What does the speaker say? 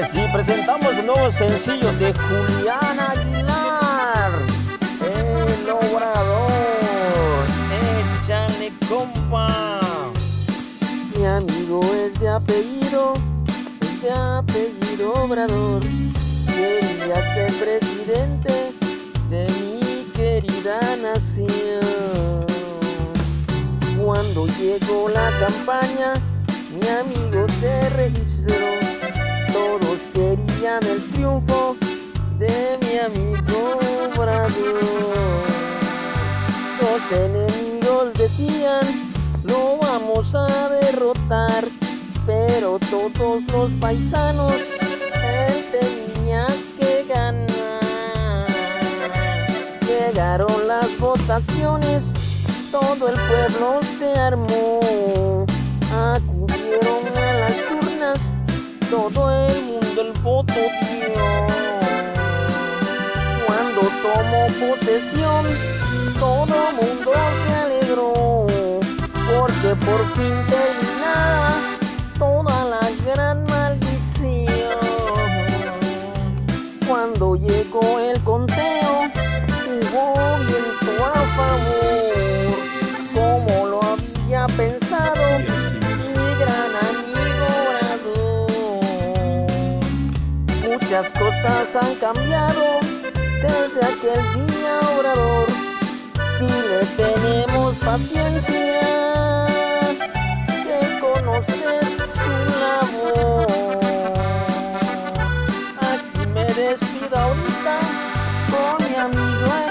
y presentamos el nuevo sencillo de Julián Aguilar, El Obrador. Échale, compa. Mi amigo es de apellido, es de apellido Obrador. Quería ser presidente de mi querida nación. Cuando llegó la campaña, mi amigo se registró. Los enemigos decían, lo vamos a derrotar, pero todos los paisanos, él tenía que ganar. Llegaron las votaciones, todo el pueblo se armó, acudieron a las urnas, todo el mundo el voto dio. Cuando tomó posesión, todo mundo se alegró, porque por fin terminaba toda la gran maldición. Cuando llegó el conteo, hubo viento a favor, como lo había pensado mi gran amigo Obrador. Muchas cosas han cambiado desde aquel día orador, si le tenemos paciencia de conocer su labor. Aquí me despido ahorita con mi amigo.